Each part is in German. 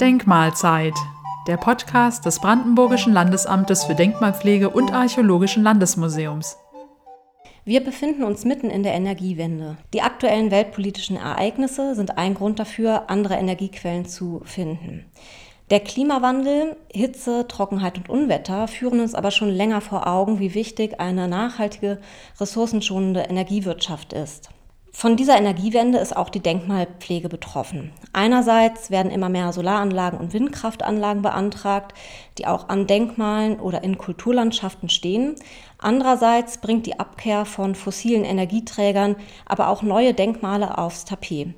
Denkmalzeit, der Podcast des Brandenburgischen Landesamtes für Denkmalpflege und Archäologischen Landesmuseums. Wir befinden uns mitten in der Energiewende. Die aktuellen weltpolitischen Ereignisse sind ein Grund dafür, andere Energiequellen zu finden. Der Klimawandel, Hitze, Trockenheit und Unwetter führen uns aber schon länger vor Augen, wie wichtig eine nachhaltige, ressourcenschonende Energiewirtschaft ist. Von dieser Energiewende ist auch die Denkmalpflege betroffen. Einerseits werden immer mehr Solaranlagen und Windkraftanlagen beantragt, die auch an Denkmalen oder in Kulturlandschaften stehen. Andererseits bringt die Abkehr von fossilen Energieträgern aber auch neue Denkmale aufs Tapet.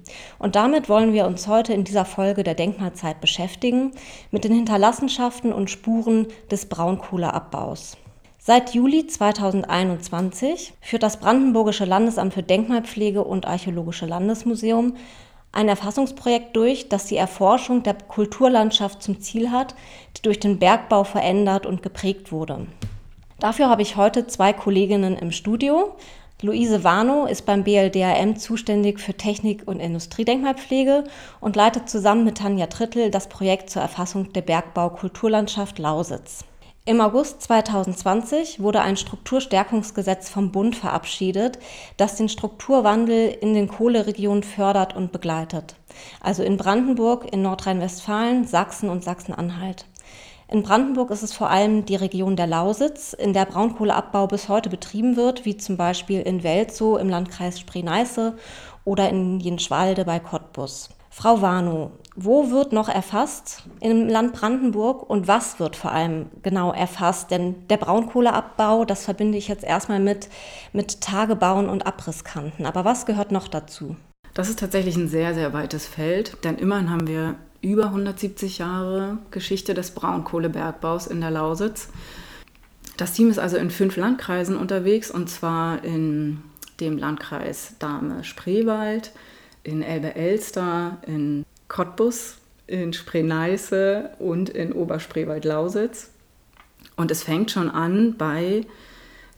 Und damit wollen wir uns heute in dieser Folge der Denkmalzeit beschäftigen mit den Hinterlassenschaften und Spuren des Braunkohleabbaus. Seit Juli 2021 führt das Brandenburgische Landesamt für Denkmalpflege und Archäologische Landesmuseum ein Erfassungsprojekt durch, das die Erforschung der Kulturlandschaft zum Ziel hat, die durch den Bergbau verändert und geprägt wurde. Dafür habe ich heute zwei Kolleginnen im Studio. Luise Warnow ist beim BLDAM zuständig für Technik- und Industriedenkmalpflege und leitet zusammen mit Tanja Trittel das Projekt zur Erfassung der Bergbau-Kulturlandschaft Lausitz. Im August 2020 wurde ein Strukturstärkungsgesetz vom Bund verabschiedet, das den Strukturwandel in den Kohleregionen fördert und begleitet. Also in Brandenburg, in Nordrhein-Westfalen, Sachsen und Sachsen-Anhalt. In Brandenburg ist es vor allem die Region der Lausitz, in der Braunkohleabbau bis heute betrieben wird, wie zum Beispiel in Welzow im Landkreis Spree-Neiße oder in Jenschwalde bei Cottbus. Frau Warnow, wo wird noch erfasst im Land Brandenburg und was wird vor allem genau erfasst? Denn der Braunkohleabbau, das verbinde ich jetzt erstmal mit, mit Tagebauen und Abrisskanten. Aber was gehört noch dazu? Das ist tatsächlich ein sehr, sehr weites Feld, denn immerhin haben wir über 170 Jahre Geschichte des Braunkohlebergbaus in der Lausitz. Das Team ist also in fünf Landkreisen unterwegs und zwar in dem Landkreis Dahme-Spreewald, in Elbe-Elster, in Cottbus, in Spree-Neiße und in Oberspreewald-Lausitz. Und es fängt schon an bei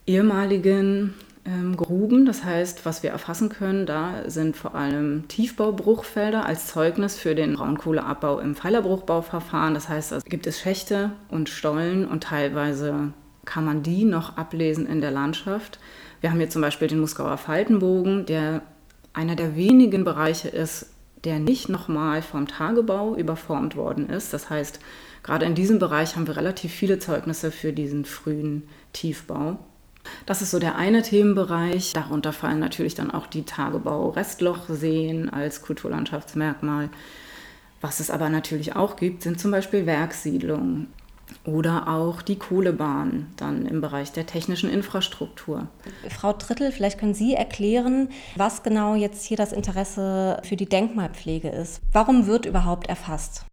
ehemaligen ähm, Gruben. Das heißt, was wir erfassen können, da sind vor allem Tiefbaubruchfelder als Zeugnis für den Braunkohleabbau im Pfeilerbruchbauverfahren. Das heißt, es gibt es Schächte und Stollen und teilweise kann man die noch ablesen in der Landschaft. Wir haben hier zum Beispiel den Muskauer Faltenbogen, der einer der wenigen Bereiche ist, der nicht nochmal vom Tagebau überformt worden ist. Das heißt, gerade in diesem Bereich haben wir relativ viele Zeugnisse für diesen frühen Tiefbau. Das ist so der eine Themenbereich. Darunter fallen natürlich dann auch die Tagebau-Restlochseen als Kulturlandschaftsmerkmal. Was es aber natürlich auch gibt, sind zum Beispiel Werksiedlungen oder auch die Kohlebahn dann im Bereich der technischen Infrastruktur. Frau Trittel, vielleicht können Sie erklären, was genau jetzt hier das Interesse für die Denkmalpflege ist. Warum wird überhaupt erfasst?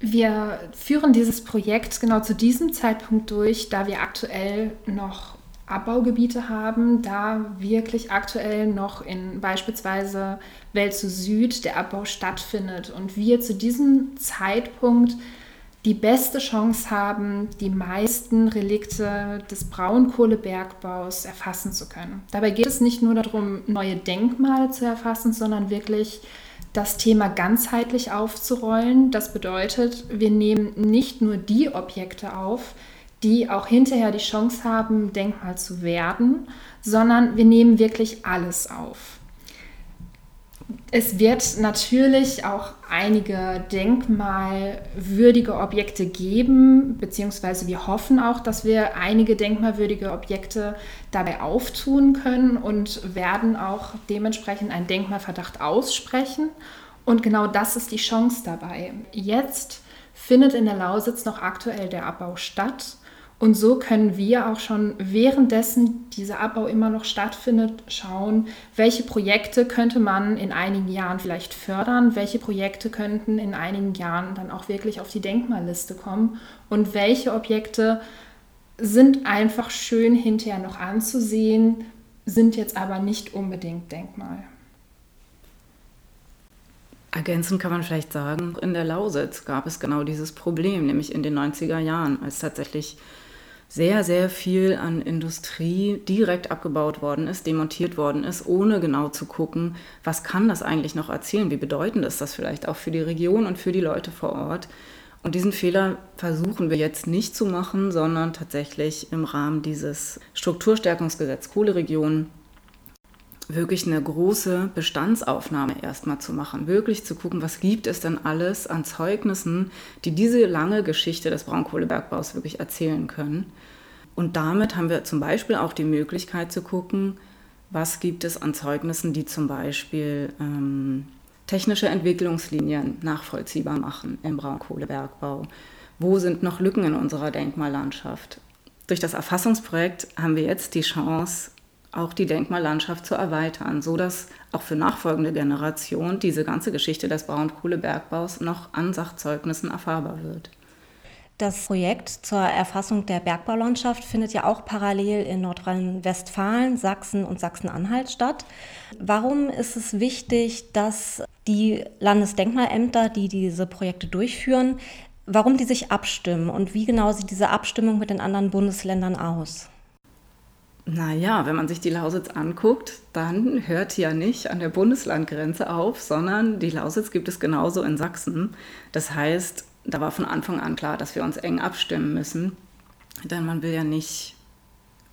Wir führen dieses Projekt genau zu diesem Zeitpunkt durch, da wir aktuell noch Abbaugebiete haben, da wirklich aktuell noch in beispielsweise Welt zu Süd der Abbau stattfindet und wir zu diesem Zeitpunkt die beste Chance haben, die meisten Relikte des Braunkohlebergbaus erfassen zu können. Dabei geht es nicht nur darum, neue Denkmale zu erfassen, sondern wirklich das Thema ganzheitlich aufzurollen. Das bedeutet, wir nehmen nicht nur die Objekte auf, die auch hinterher die Chance haben, Denkmal zu werden, sondern wir nehmen wirklich alles auf. Es wird natürlich auch einige denkmalwürdige Objekte geben, beziehungsweise wir hoffen auch, dass wir einige denkmalwürdige Objekte dabei auftun können und werden auch dementsprechend einen Denkmalverdacht aussprechen. Und genau das ist die Chance dabei. Jetzt findet in der Lausitz noch aktuell der Abbau statt. Und so können wir auch schon währenddessen dieser Abbau immer noch stattfindet, schauen, welche Projekte könnte man in einigen Jahren vielleicht fördern, welche Projekte könnten in einigen Jahren dann auch wirklich auf die Denkmalliste kommen und welche Objekte sind einfach schön hinterher noch anzusehen, sind jetzt aber nicht unbedingt Denkmal. Ergänzend kann man vielleicht sagen, in der Lausitz gab es genau dieses Problem, nämlich in den 90er Jahren, als tatsächlich sehr, sehr viel an Industrie direkt abgebaut worden ist, demontiert worden ist, ohne genau zu gucken, was kann das eigentlich noch erzählen, wie bedeutend ist das vielleicht auch für die Region und für die Leute vor Ort. Und diesen Fehler versuchen wir jetzt nicht zu machen, sondern tatsächlich im Rahmen dieses Strukturstärkungsgesetz Kohleregionen wirklich eine große Bestandsaufnahme erstmal zu machen, wirklich zu gucken, was gibt es denn alles an Zeugnissen, die diese lange Geschichte des Braunkohlebergbaus wirklich erzählen können. Und damit haben wir zum Beispiel auch die Möglichkeit zu gucken, was gibt es an Zeugnissen, die zum Beispiel ähm, technische Entwicklungslinien nachvollziehbar machen im Braunkohlebergbau. Wo sind noch Lücken in unserer Denkmallandschaft? Durch das Erfassungsprojekt haben wir jetzt die Chance, auch die Denkmallandschaft zu erweitern, sodass auch für nachfolgende Generationen diese ganze Geschichte des Braunkohlebergbaus noch an Sachzeugnissen erfahrbar wird. Das Projekt zur Erfassung der Bergbaulandschaft findet ja auch parallel in Nordrhein-Westfalen, Sachsen und Sachsen-Anhalt statt. Warum ist es wichtig, dass die Landesdenkmalämter, die diese Projekte durchführen, warum die sich abstimmen und wie genau sieht diese Abstimmung mit den anderen Bundesländern aus? Naja, wenn man sich die Lausitz anguckt, dann hört ja nicht an der Bundeslandgrenze auf, sondern die Lausitz gibt es genauso in Sachsen. Das heißt, da war von Anfang an klar, dass wir uns eng abstimmen müssen, denn man will ja nicht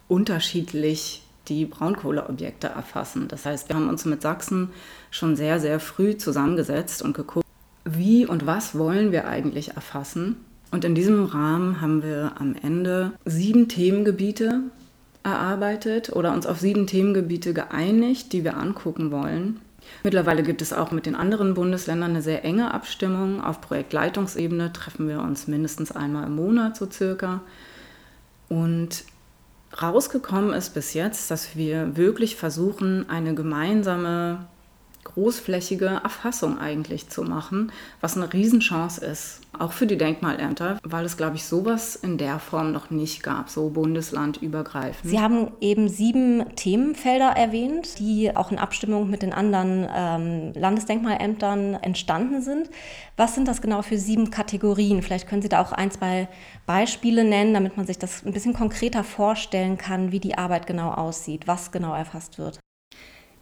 unterschiedlich die Braunkohleobjekte erfassen. Das heißt, wir haben uns mit Sachsen schon sehr, sehr früh zusammengesetzt und geguckt, wie und was wollen wir eigentlich erfassen. Und in diesem Rahmen haben wir am Ende sieben Themengebiete erarbeitet oder uns auf sieben Themengebiete geeinigt, die wir angucken wollen. Mittlerweile gibt es auch mit den anderen Bundesländern eine sehr enge Abstimmung. Auf Projektleitungsebene treffen wir uns mindestens einmal im Monat so circa. Und rausgekommen ist bis jetzt, dass wir wirklich versuchen, eine gemeinsame großflächige Erfassung eigentlich zu machen, was eine Riesenchance ist, auch für die Denkmalämter, weil es, glaube ich, sowas in der Form noch nicht gab, so bundeslandübergreifend. Sie haben eben sieben Themenfelder erwähnt, die auch in Abstimmung mit den anderen ähm, Landesdenkmalämtern entstanden sind. Was sind das genau für sieben Kategorien? Vielleicht können Sie da auch ein, zwei Beispiele nennen, damit man sich das ein bisschen konkreter vorstellen kann, wie die Arbeit genau aussieht, was genau erfasst wird.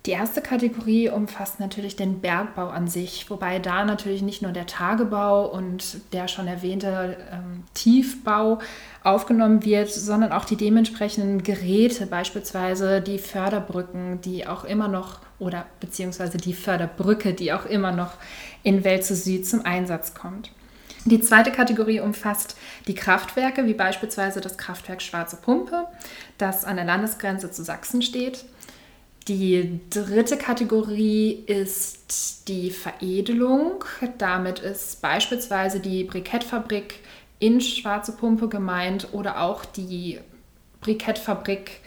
Die erste Kategorie umfasst natürlich den Bergbau an sich, wobei da natürlich nicht nur der Tagebau und der schon erwähnte ähm, Tiefbau aufgenommen wird, sondern auch die dementsprechenden Geräte, beispielsweise die Förderbrücken, die auch immer noch oder beziehungsweise die Förderbrücke, die auch immer noch in Welt zu Süd zum Einsatz kommt. Die zweite Kategorie umfasst die Kraftwerke, wie beispielsweise das Kraftwerk Schwarze Pumpe, das an der Landesgrenze zu Sachsen steht. Die dritte Kategorie ist die Veredelung. Damit ist beispielsweise die Brikettfabrik in Schwarze Pumpe gemeint oder auch die Brikettfabrik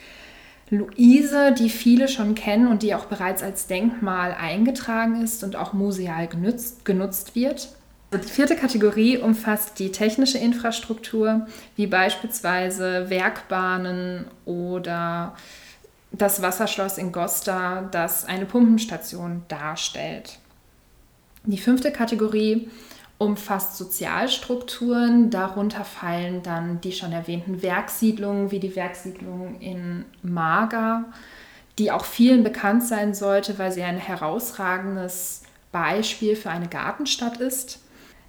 Luise, die viele schon kennen und die auch bereits als Denkmal eingetragen ist und auch museal genutzt, genutzt wird. Die vierte Kategorie umfasst die technische Infrastruktur, wie beispielsweise Werkbahnen oder das Wasserschloss in Gosta, das eine Pumpenstation darstellt. Die fünfte Kategorie umfasst Sozialstrukturen. Darunter fallen dann die schon erwähnten Werksiedlungen wie die Werksiedlung in Mager, die auch vielen bekannt sein sollte, weil sie ein herausragendes Beispiel für eine Gartenstadt ist.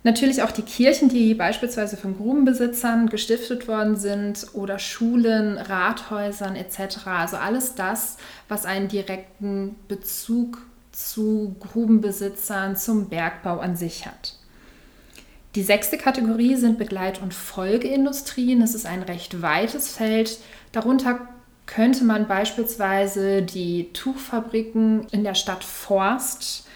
Natürlich auch die Kirchen, die beispielsweise von Grubenbesitzern gestiftet worden sind oder Schulen, Rathäusern etc. Also alles das, was einen direkten Bezug zu Grubenbesitzern, zum Bergbau an sich hat. Die sechste Kategorie sind Begleit- und Folgeindustrien. Das ist ein recht weites Feld. Darunter könnte man beispielsweise die Tuchfabriken in der Stadt Forst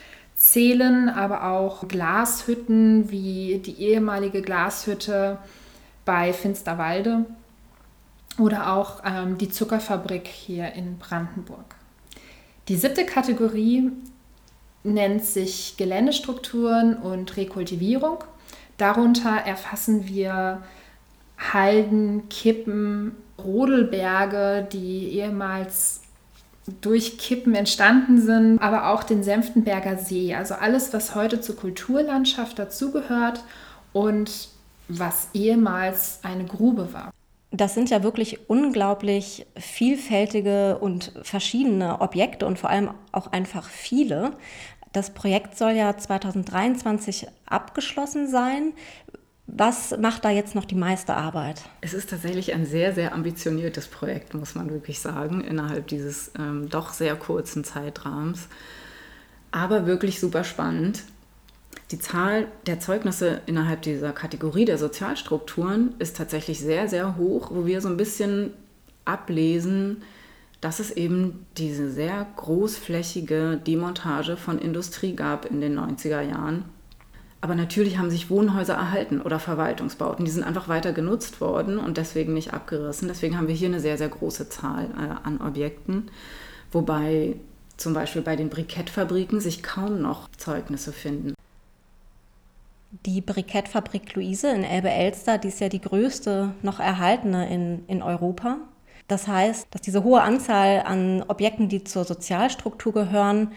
zählen aber auch Glashütten wie die ehemalige Glashütte bei Finsterwalde oder auch ähm, die Zuckerfabrik hier in Brandenburg. Die siebte Kategorie nennt sich Geländestrukturen und Rekultivierung. Darunter erfassen wir Halden, Kippen, Rodelberge, die ehemals durch Kippen entstanden sind, aber auch den Senftenberger See. Also alles, was heute zur Kulturlandschaft dazugehört und was ehemals eine Grube war. Das sind ja wirklich unglaublich vielfältige und verschiedene Objekte und vor allem auch einfach viele. Das Projekt soll ja 2023 abgeschlossen sein. Was macht da jetzt noch die meiste Arbeit? Es ist tatsächlich ein sehr, sehr ambitioniertes Projekt, muss man wirklich sagen, innerhalb dieses ähm, doch sehr kurzen Zeitrahmens. Aber wirklich super spannend. Die Zahl der Zeugnisse innerhalb dieser Kategorie der Sozialstrukturen ist tatsächlich sehr, sehr hoch, wo wir so ein bisschen ablesen, dass es eben diese sehr großflächige Demontage von Industrie gab in den 90er Jahren. Aber natürlich haben sich Wohnhäuser erhalten oder Verwaltungsbauten. Die sind einfach weiter genutzt worden und deswegen nicht abgerissen. Deswegen haben wir hier eine sehr, sehr große Zahl äh, an Objekten. Wobei zum Beispiel bei den Brikettfabriken sich kaum noch Zeugnisse finden. Die Brikettfabrik Luise in Elbe-Elster, die ist ja die größte noch erhaltene in, in Europa. Das heißt, dass diese hohe Anzahl an Objekten, die zur Sozialstruktur gehören,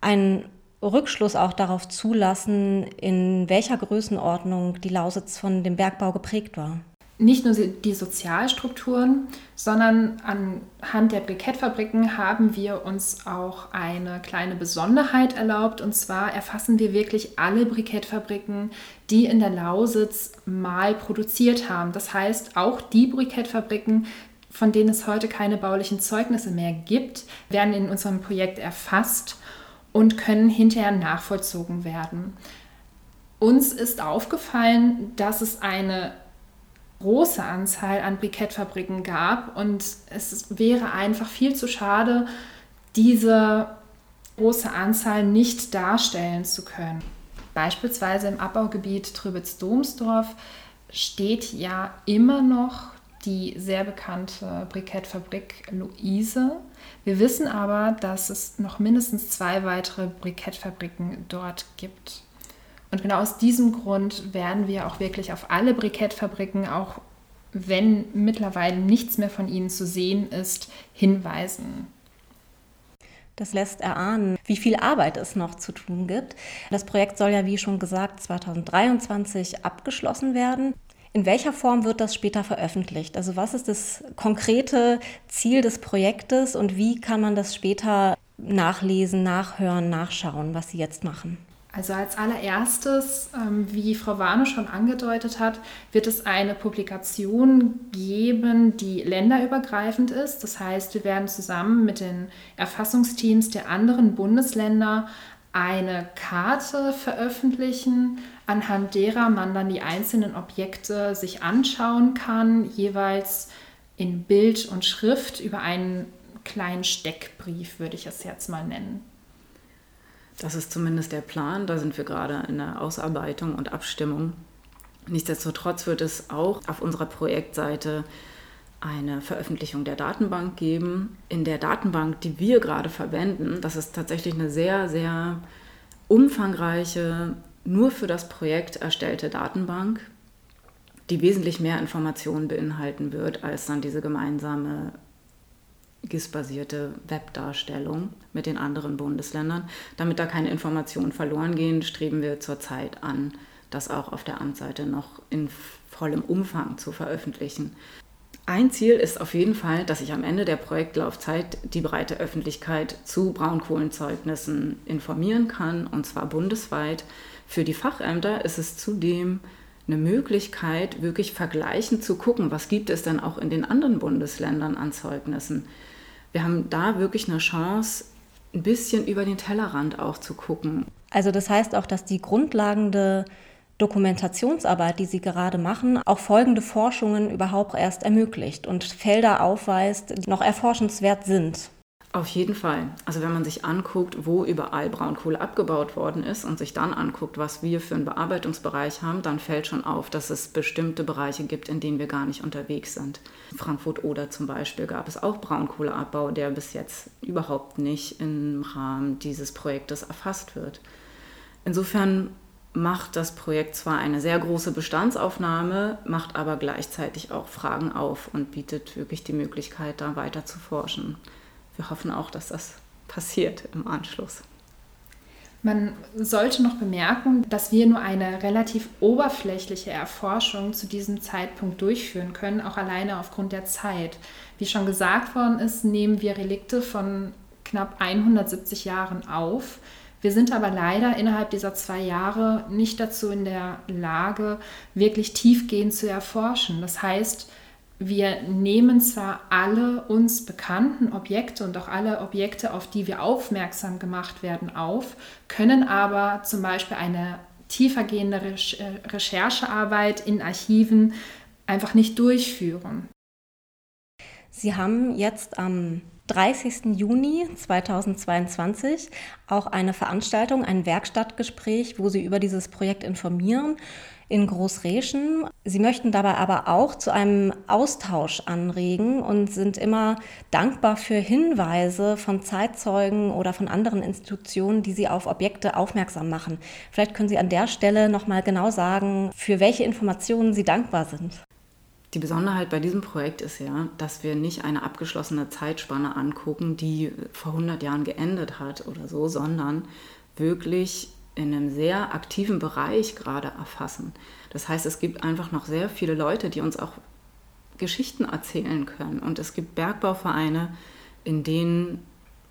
einen Rückschluss auch darauf zulassen, in welcher Größenordnung die Lausitz von dem Bergbau geprägt war nicht nur die Sozialstrukturen, sondern anhand der Brikettfabriken haben wir uns auch eine kleine Besonderheit erlaubt. Und zwar erfassen wir wirklich alle Brikettfabriken, die in der Lausitz mal produziert haben. Das heißt, auch die Brikettfabriken, von denen es heute keine baulichen Zeugnisse mehr gibt, werden in unserem Projekt erfasst und können hinterher nachvollzogen werden. Uns ist aufgefallen, dass es eine große Anzahl an Brikettfabriken gab und es wäre einfach viel zu schade, diese große Anzahl nicht darstellen zu können. Beispielsweise im Abbaugebiet Trübitz-Domsdorf steht ja immer noch die sehr bekannte Brikettfabrik Luise. Wir wissen aber, dass es noch mindestens zwei weitere Brikettfabriken dort gibt. Und genau aus diesem Grund werden wir auch wirklich auf alle Brikettfabriken, auch wenn mittlerweile nichts mehr von ihnen zu sehen ist, hinweisen. Das lässt erahnen, wie viel Arbeit es noch zu tun gibt. Das Projekt soll ja, wie schon gesagt, 2023 abgeschlossen werden. In welcher Form wird das später veröffentlicht? Also was ist das konkrete Ziel des Projektes und wie kann man das später nachlesen, nachhören, nachschauen, was Sie jetzt machen? Also als allererstes, ähm, wie Frau Warne schon angedeutet hat, wird es eine Publikation geben, die länderübergreifend ist. Das heißt, wir werden zusammen mit den Erfassungsteams der anderen Bundesländer eine Karte veröffentlichen, anhand derer man dann die einzelnen Objekte sich anschauen kann, jeweils in Bild und Schrift über einen kleinen Steckbrief, würde ich es jetzt mal nennen. Das ist zumindest der Plan. Da sind wir gerade in der Ausarbeitung und Abstimmung. Nichtsdestotrotz wird es auch auf unserer Projektseite eine Veröffentlichung der Datenbank geben. In der Datenbank, die wir gerade verwenden, das ist tatsächlich eine sehr, sehr umfangreiche, nur für das Projekt erstellte Datenbank, die wesentlich mehr Informationen beinhalten wird als dann diese gemeinsame GIS-basierte Webdarstellung mit den anderen Bundesländern. Damit da keine Informationen verloren gehen, streben wir zurzeit an, das auch auf der Amtsseite noch in vollem Umfang zu veröffentlichen. Ein Ziel ist auf jeden Fall, dass ich am Ende der Projektlaufzeit die breite Öffentlichkeit zu Braunkohlenzeugnissen informieren kann, und zwar bundesweit. Für die Fachämter ist es zudem eine Möglichkeit, wirklich vergleichend zu gucken, was gibt es denn auch in den anderen Bundesländern an Zeugnissen wir haben da wirklich eine Chance, ein bisschen über den Tellerrand auch zu gucken. Also das heißt auch, dass die grundlegende Dokumentationsarbeit, die Sie gerade machen, auch folgende Forschungen überhaupt erst ermöglicht und Felder aufweist, die noch erforschenswert sind. Auf jeden Fall. Also wenn man sich anguckt, wo überall Braunkohle abgebaut worden ist und sich dann anguckt, was wir für einen Bearbeitungsbereich haben, dann fällt schon auf, dass es bestimmte Bereiche gibt, in denen wir gar nicht unterwegs sind. In Frankfurt oder zum Beispiel gab es auch Braunkohleabbau, der bis jetzt überhaupt nicht im Rahmen dieses Projektes erfasst wird. Insofern macht das Projekt zwar eine sehr große Bestandsaufnahme, macht aber gleichzeitig auch Fragen auf und bietet wirklich die Möglichkeit, da weiter zu forschen wir hoffen auch, dass das passiert im Anschluss. Man sollte noch bemerken, dass wir nur eine relativ oberflächliche Erforschung zu diesem Zeitpunkt durchführen können, auch alleine aufgrund der Zeit. Wie schon gesagt worden ist, nehmen wir Relikte von knapp 170 Jahren auf. Wir sind aber leider innerhalb dieser zwei Jahre nicht dazu in der Lage, wirklich tiefgehend zu erforschen. Das heißt, wir nehmen zwar alle uns bekannten Objekte und auch alle Objekte, auf die wir aufmerksam gemacht werden, auf, können aber zum Beispiel eine tiefergehende äh, Recherchearbeit in Archiven einfach nicht durchführen. Sie haben jetzt am 30. Juni 2022 auch eine Veranstaltung, ein Werkstattgespräch, wo Sie über dieses Projekt informieren in Großreschen. Sie möchten dabei aber auch zu einem Austausch anregen und sind immer dankbar für Hinweise von Zeitzeugen oder von anderen Institutionen, die Sie auf Objekte aufmerksam machen. Vielleicht können Sie an der Stelle noch mal genau sagen, für welche Informationen Sie dankbar sind. Die Besonderheit bei diesem Projekt ist ja, dass wir nicht eine abgeschlossene Zeitspanne angucken, die vor 100 Jahren geendet hat oder so, sondern wirklich in einem sehr aktiven Bereich gerade erfassen. Das heißt, es gibt einfach noch sehr viele Leute, die uns auch Geschichten erzählen können. Und es gibt Bergbauvereine, in denen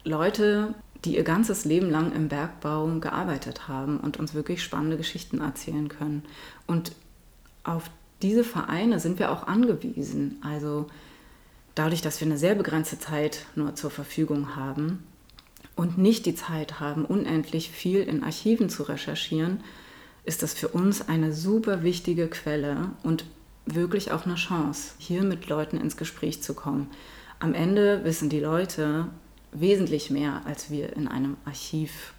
Leute, die ihr ganzes Leben lang im Bergbau gearbeitet haben und uns wirklich spannende Geschichten erzählen können. Und auf diese Vereine sind wir auch angewiesen. Also dadurch, dass wir eine sehr begrenzte Zeit nur zur Verfügung haben und nicht die Zeit haben, unendlich viel in Archiven zu recherchieren, ist das für uns eine super wichtige Quelle und wirklich auch eine Chance, hier mit Leuten ins Gespräch zu kommen. Am Ende wissen die Leute wesentlich mehr, als wir in einem Archiv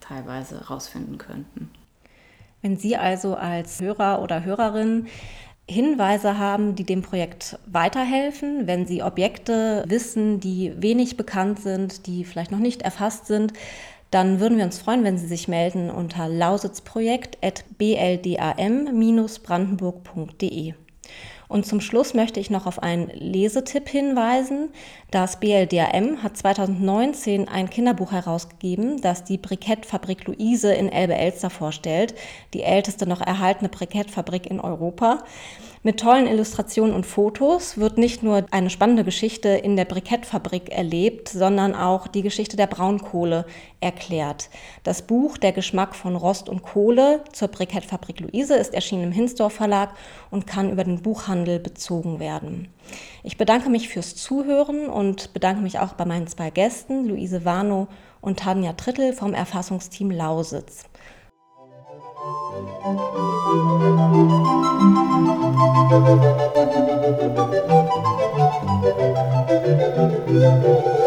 teilweise herausfinden könnten. Wenn Sie also als Hörer oder Hörerin Hinweise haben, die dem Projekt weiterhelfen, wenn Sie Objekte wissen, die wenig bekannt sind, die vielleicht noch nicht erfasst sind, dann würden wir uns freuen, wenn Sie sich melden unter lausitzprojekt.bldam-brandenburg.de. Und zum Schluss möchte ich noch auf einen Lesetipp hinweisen. Das BLDAM hat 2019 ein Kinderbuch herausgegeben, das die Brikettfabrik Luise in Elbe-Elster vorstellt, die älteste noch erhaltene Brikettfabrik in Europa. Mit tollen Illustrationen und Fotos wird nicht nur eine spannende Geschichte in der Brikettfabrik erlebt, sondern auch die Geschichte der Braunkohle erklärt. Das Buch Der Geschmack von Rost und Kohle zur Brikettfabrik Luise ist erschienen im Hinsdorf Verlag und kann über den Buchhandel bezogen werden. Ich bedanke mich fürs Zuhören und bedanke mich auch bei meinen zwei Gästen, Luise Warnow und Tanja Trittel vom Erfassungsteam Lausitz. Thank you.